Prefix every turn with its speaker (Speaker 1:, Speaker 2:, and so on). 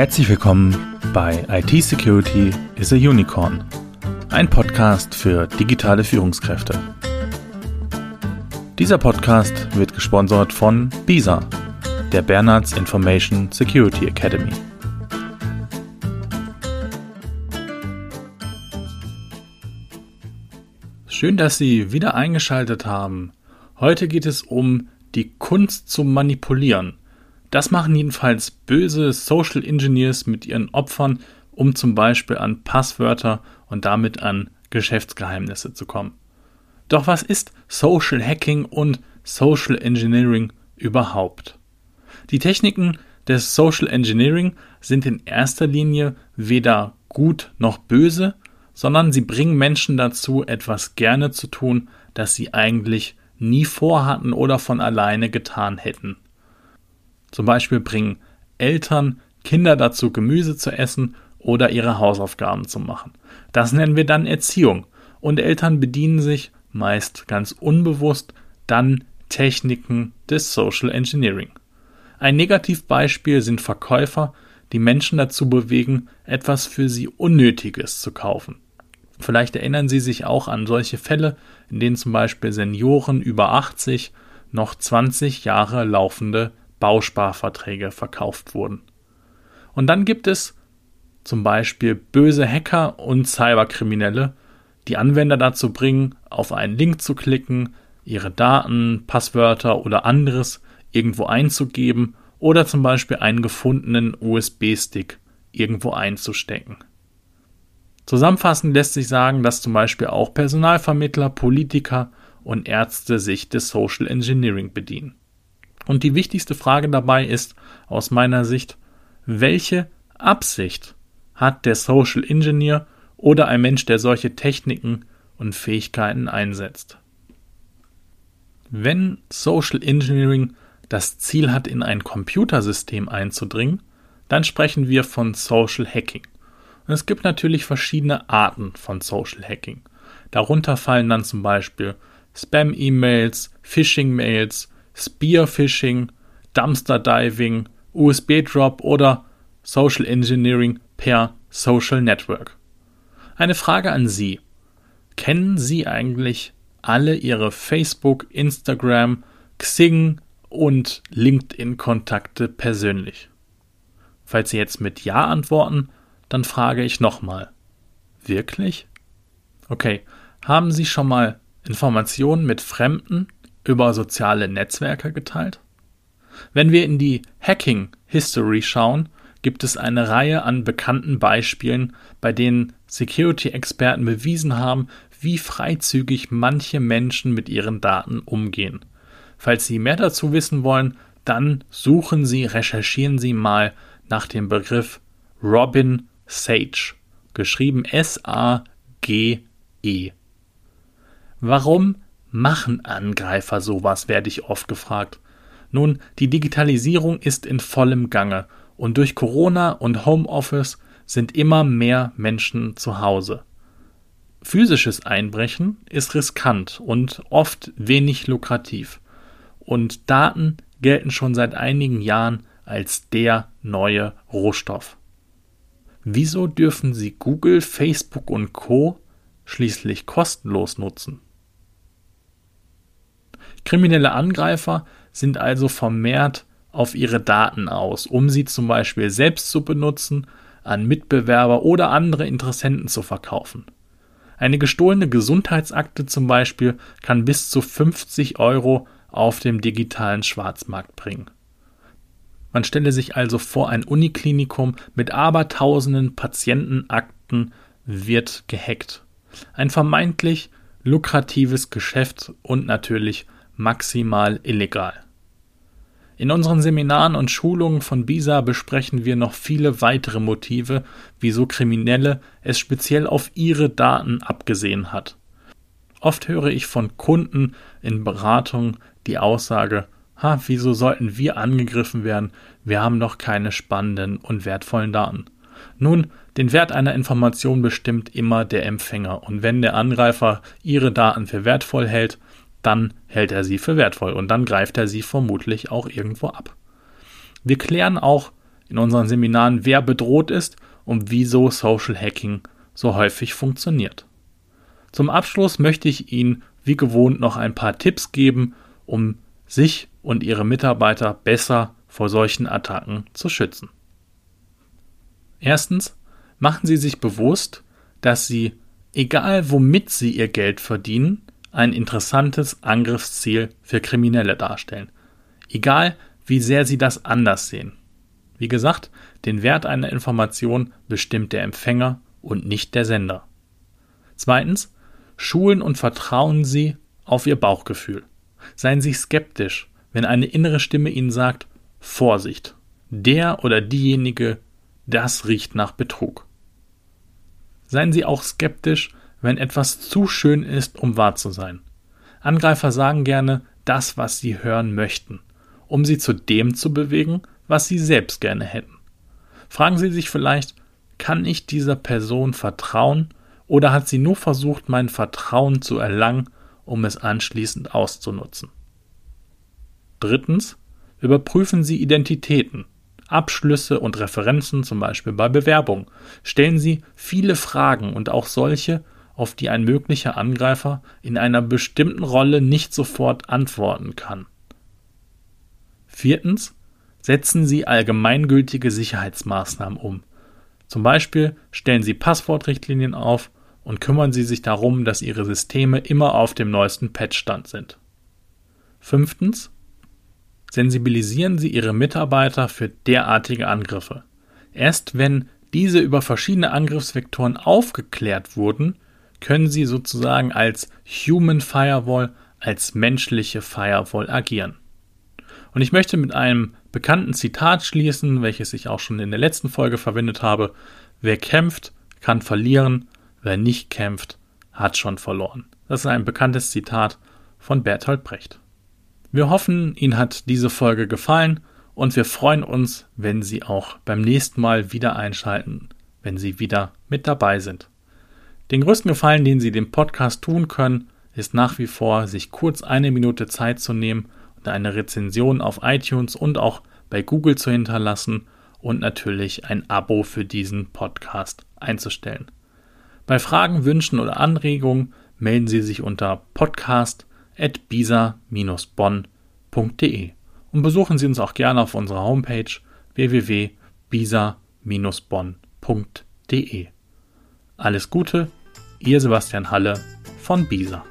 Speaker 1: Herzlich willkommen bei IT Security is a Unicorn, ein Podcast für digitale Führungskräfte. Dieser Podcast wird gesponsert von BISA, der Bernards Information Security Academy. Schön, dass Sie wieder eingeschaltet haben. Heute geht es um die Kunst zu manipulieren. Das machen jedenfalls böse Social Engineers mit ihren Opfern, um zum Beispiel an Passwörter und damit an Geschäftsgeheimnisse zu kommen. Doch was ist Social Hacking und Social Engineering überhaupt? Die Techniken des Social Engineering sind in erster Linie weder gut noch böse, sondern sie bringen Menschen dazu, etwas gerne zu tun, das sie eigentlich nie vorhatten oder von alleine getan hätten. Zum Beispiel bringen Eltern Kinder dazu, Gemüse zu essen oder ihre Hausaufgaben zu machen. Das nennen wir dann Erziehung. Und Eltern bedienen sich, meist ganz unbewusst, dann Techniken des Social Engineering. Ein Negativbeispiel sind Verkäufer, die Menschen dazu bewegen, etwas für sie Unnötiges zu kaufen. Vielleicht erinnern Sie sich auch an solche Fälle, in denen zum Beispiel Senioren über 80 noch 20 Jahre laufende Bausparverträge verkauft wurden. Und dann gibt es zum Beispiel böse Hacker und Cyberkriminelle, die Anwender dazu bringen, auf einen Link zu klicken, ihre Daten, Passwörter oder anderes irgendwo einzugeben oder zum Beispiel einen gefundenen USB-Stick irgendwo einzustecken. Zusammenfassend lässt sich sagen, dass zum Beispiel auch Personalvermittler, Politiker und Ärzte sich des Social Engineering bedienen. Und die wichtigste Frage dabei ist aus meiner Sicht, welche Absicht hat der Social Engineer oder ein Mensch, der solche Techniken und Fähigkeiten einsetzt? Wenn Social Engineering das Ziel hat, in ein Computersystem einzudringen, dann sprechen wir von Social Hacking. Und es gibt natürlich verschiedene Arten von Social Hacking. Darunter fallen dann zum Beispiel Spam-E-Mails, Phishing-Mails, Spearphishing, Dumpster Diving, USB-Drop oder Social Engineering per Social Network. Eine Frage an Sie. Kennen Sie eigentlich alle Ihre Facebook, Instagram, Xing und LinkedIn-Kontakte persönlich? Falls Sie jetzt mit Ja antworten, dann frage ich nochmal. Wirklich? Okay, haben Sie schon mal Informationen mit Fremden über soziale Netzwerke geteilt? Wenn wir in die Hacking History schauen, gibt es eine Reihe an bekannten Beispielen, bei denen Security-Experten bewiesen haben, wie freizügig manche Menschen mit ihren Daten umgehen. Falls Sie mehr dazu wissen wollen, dann suchen Sie, recherchieren Sie mal nach dem Begriff Robin Sage, geschrieben S-A-G-E. Warum machen Angreifer sowas, werde ich oft gefragt. Nun, die Digitalisierung ist in vollem Gange und durch Corona und Homeoffice sind immer mehr Menschen zu Hause. Physisches Einbrechen ist riskant und oft wenig lukrativ. Und Daten gelten schon seit einigen Jahren als der neue Rohstoff. Wieso dürfen Sie Google, Facebook und Co schließlich kostenlos nutzen? Kriminelle Angreifer sind also vermehrt auf ihre Daten aus, um sie zum Beispiel selbst zu benutzen, an Mitbewerber oder andere Interessenten zu verkaufen. Eine gestohlene Gesundheitsakte zum Beispiel kann bis zu 50 Euro auf dem digitalen Schwarzmarkt bringen. Man stelle sich also vor, ein Uniklinikum mit abertausenden Patientenakten wird gehackt. Ein vermeintlich lukratives Geschäft und natürlich maximal illegal. In unseren Seminaren und Schulungen von BISA besprechen wir noch viele weitere Motive, wieso Kriminelle es speziell auf ihre Daten abgesehen hat. Oft höre ich von Kunden in Beratung die Aussage, Ha, wieso sollten wir angegriffen werden? Wir haben doch keine spannenden und wertvollen Daten. Nun, den Wert einer Information bestimmt immer der Empfänger, und wenn der Angreifer ihre Daten für wertvoll hält, dann hält er sie für wertvoll und dann greift er sie vermutlich auch irgendwo ab. Wir klären auch in unseren Seminaren, wer bedroht ist und wieso Social Hacking so häufig funktioniert. Zum Abschluss möchte ich Ihnen wie gewohnt noch ein paar Tipps geben, um sich und Ihre Mitarbeiter besser vor solchen Attacken zu schützen. Erstens, machen Sie sich bewusst, dass Sie, egal womit Sie Ihr Geld verdienen, ein interessantes Angriffsziel für Kriminelle darstellen. Egal, wie sehr Sie das anders sehen. Wie gesagt, den Wert einer Information bestimmt der Empfänger und nicht der Sender. Zweitens, schulen und vertrauen Sie auf Ihr Bauchgefühl. Seien Sie skeptisch, wenn eine innere Stimme Ihnen sagt, Vorsicht, der oder diejenige, das riecht nach Betrug. Seien Sie auch skeptisch, wenn etwas zu schön ist, um wahr zu sein. Angreifer sagen gerne das, was sie hören möchten, um sie zu dem zu bewegen, was sie selbst gerne hätten. Fragen Sie sich vielleicht, kann ich dieser Person vertrauen oder hat sie nur versucht, mein Vertrauen zu erlangen, um es anschließend auszunutzen? Drittens, überprüfen Sie Identitäten, Abschlüsse und Referenzen, zum Beispiel bei Bewerbung. Stellen Sie viele Fragen und auch solche, auf die ein möglicher Angreifer in einer bestimmten Rolle nicht sofort antworten kann. Viertens, setzen Sie allgemeingültige Sicherheitsmaßnahmen um. Zum Beispiel stellen Sie Passwortrichtlinien auf und kümmern Sie sich darum, dass Ihre Systeme immer auf dem neuesten Patchstand sind. Fünftens, sensibilisieren Sie Ihre Mitarbeiter für derartige Angriffe. Erst wenn diese über verschiedene Angriffsvektoren aufgeklärt wurden, können sie sozusagen als Human Firewall, als menschliche Firewall agieren. Und ich möchte mit einem bekannten Zitat schließen, welches ich auch schon in der letzten Folge verwendet habe. Wer kämpft, kann verlieren, wer nicht kämpft, hat schon verloren. Das ist ein bekanntes Zitat von Bertolt Brecht. Wir hoffen, Ihnen hat diese Folge gefallen und wir freuen uns, wenn Sie auch beim nächsten Mal wieder einschalten, wenn Sie wieder mit dabei sind. Den größten Gefallen, den Sie dem Podcast tun können, ist nach wie vor, sich kurz eine Minute Zeit zu nehmen und eine Rezension auf iTunes und auch bei Google zu hinterlassen und natürlich ein Abo für diesen Podcast einzustellen. Bei Fragen, Wünschen oder Anregungen melden Sie sich unter podcast@ bisa-bonn.de und besuchen Sie uns auch gerne auf unserer Homepage www.bisa-bonn.de. Alles Gute, Ihr Sebastian Halle von Bisa.